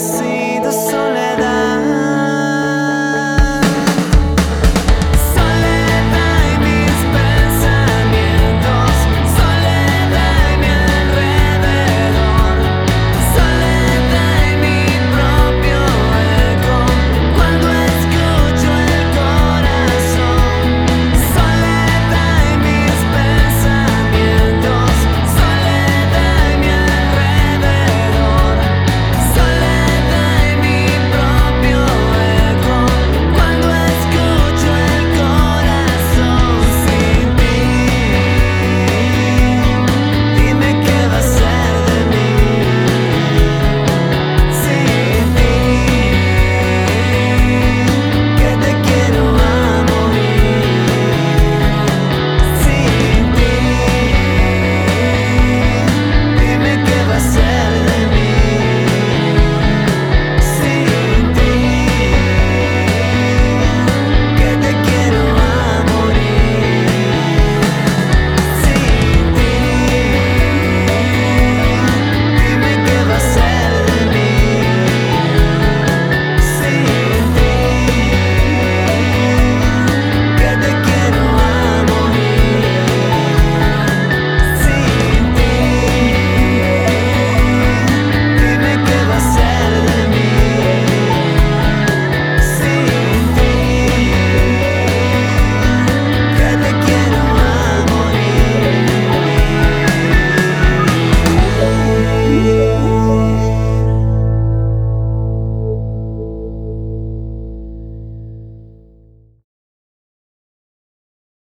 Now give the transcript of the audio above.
see the sun.